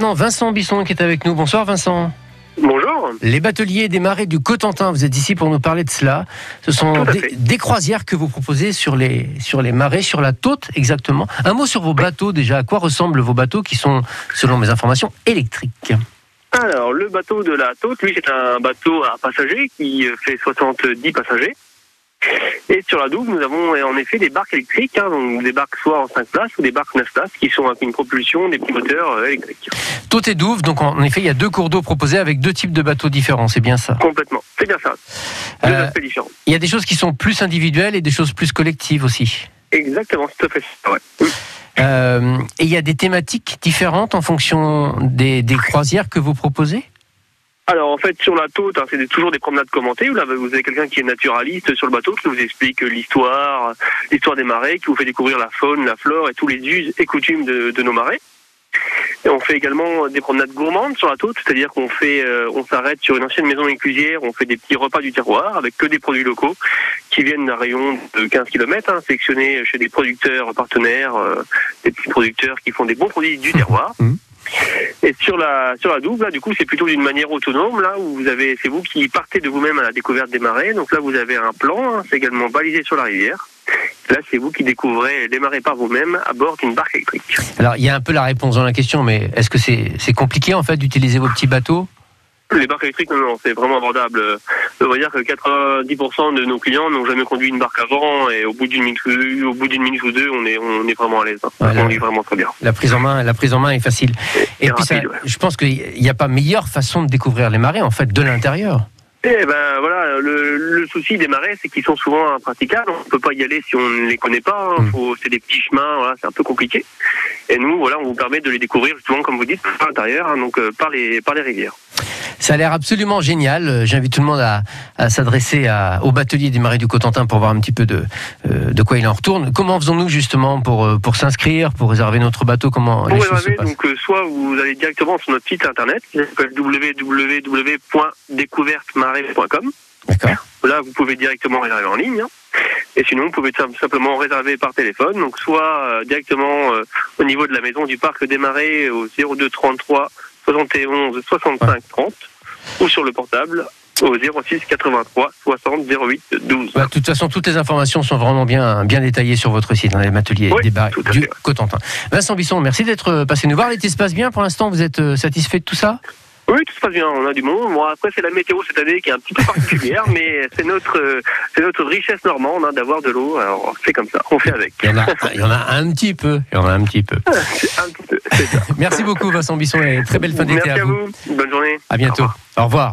Non, Vincent Bisson qui est avec nous. Bonsoir Vincent. Bonjour. Les bateliers des marais du Cotentin, vous êtes ici pour nous parler de cela. Ce sont des, croisières que vous proposez sur les, sur les marais, sur la Taute exactement. Un mot sur vos bateaux déjà. À quoi ressemblent vos bateaux qui sont, selon mes informations, électriques? Alors, le bateau de la Taute, lui, c'est un bateau à passagers qui fait 70 passagers. Et sur la Douve, nous avons euh, en effet des barques électriques, hein, donc des barques soit en 5 places ou des barques 9 places qui sont avec une propulsion des petits moteurs euh, électriques. Taute et Douve, donc en effet, il y a deux cours d'eau proposés avec deux types de bateaux différents, c'est bien ça? Complètement. C'est bien ça. Deux Euh, aspects différents. Il y a des choses qui sont plus individuelles et des choses plus collectives aussi. Exactement, c'est tout à fait ça. Ouais. Oui. Euh, et il y a des thématiques différentes en fonction des, des croisières que vous proposez? Alors, en fait, sur la Taute, hein, c'est toujours des promenades commentées. Où là, vous avez quelqu'un qui est naturaliste sur le bateau qui vous explique euh, l'histoire, l'histoire des marais, qui vous fait découvrir la faune, la flore et tous les us et coutumes de, de nos marais. Et on fait également des promenades gourmandes sur la Taute, c'est-à-dire qu'on fait, euh, on s'arrête sur une ancienne maison éclusière, on fait des petits repas du terroir avec que des produits locaux qui viennent d'un rayon de 15 km, hein, sélectionnés chez des producteurs partenaires, euh, des petits producteurs qui font des bons produits du terroir. Mhm. Et sur la sur la double, là, du coup, c'est plutôt d'une manière autonome, là où vous avez, c'est vous qui partez de vous-même à la découverte des marais. Donc là, vous avez un plan, hein, c'est également balisé sur la rivière. Là, c'est vous qui découvrez les marais par vous-même à bord d'une barque électrique. Alors, il y a un peu la réponse dans la question, mais est-ce que c'est c'est compliqué en fait d'utiliser vos petits bateaux? Les barques électriques, non, non, c'est vraiment abordable. On va dire que 90% de nos clients n'ont jamais conduit une barque avant, et au bout d'une minute, au bout d'une minute ou deux, on est, on est vraiment à l'aise. hein. Voilà. On est vraiment très bien. La prise en main, la prise en main est facile. Et Et puis, ça- rapide, ouais. je pense qu'il n'y a pas meilleure façon de découvrir les marais en fait de l'intérieur. Eh ben voilà, le, le souci des marais, c'est qu'ils sont souvent impraticables. On peut pas y aller si on ne les connaît pas. hein. Mm. C'est des petits chemins, voilà, c'est un peu compliqué. Et nous, voilà, on vous permet de les découvrir justement, comme vous dites, par l'intérieur, hein, donc euh, par les par les rivières. Ça a l'air absolument génial. Euh, J'invite tout le monde à, à s'adresser au batelier des marais du Cotentin pour voir un petit peu de, euh, de quoi il en retourne. Comment faisons-nous justement pour, euh, pour s'inscrire, pour réserver notre bateau? Comment Pour les choses se réserver, donc euh, soit vous allez directement sur notre site internet www.découvertemarais.com. D'accord. Là, vous pouvez directement réserver en ligne. hein. Et sinon, vous pouvez simplement réserver par téléphone. Donc, soit euh, directement au niveau de la maison du parc des Marais au 02 33 71 65 30 ou sur le portable au 06 83 60 08 12. Bah, de toute façon, toutes les informations sont vraiment bien, bien détaillées sur votre site, dans les ateliers Oui, à du fait. Cotentin. Vincent Bisson, merci d'être euh, passé nous voir. L'été se passe bien pour l'instant Vous êtes euh, satisfait de tout ça? Oui, tout se passe bien. On a du monde. Bon, après, c'est la météo cette année qui est un petit peu particulière, mais c'est notre, euh, c'est notre richesse normande hein, d'avoir de l'eau. Alors, c'est comme ça. On fait avec. il y, en a, il y en a un petit peu. Il y en a un petit peu. Un petit peu. Merci beaucoup Vincent Bisson et très belle fin d'été Merci à vous. Bonne journée. À bientôt. Au revoir.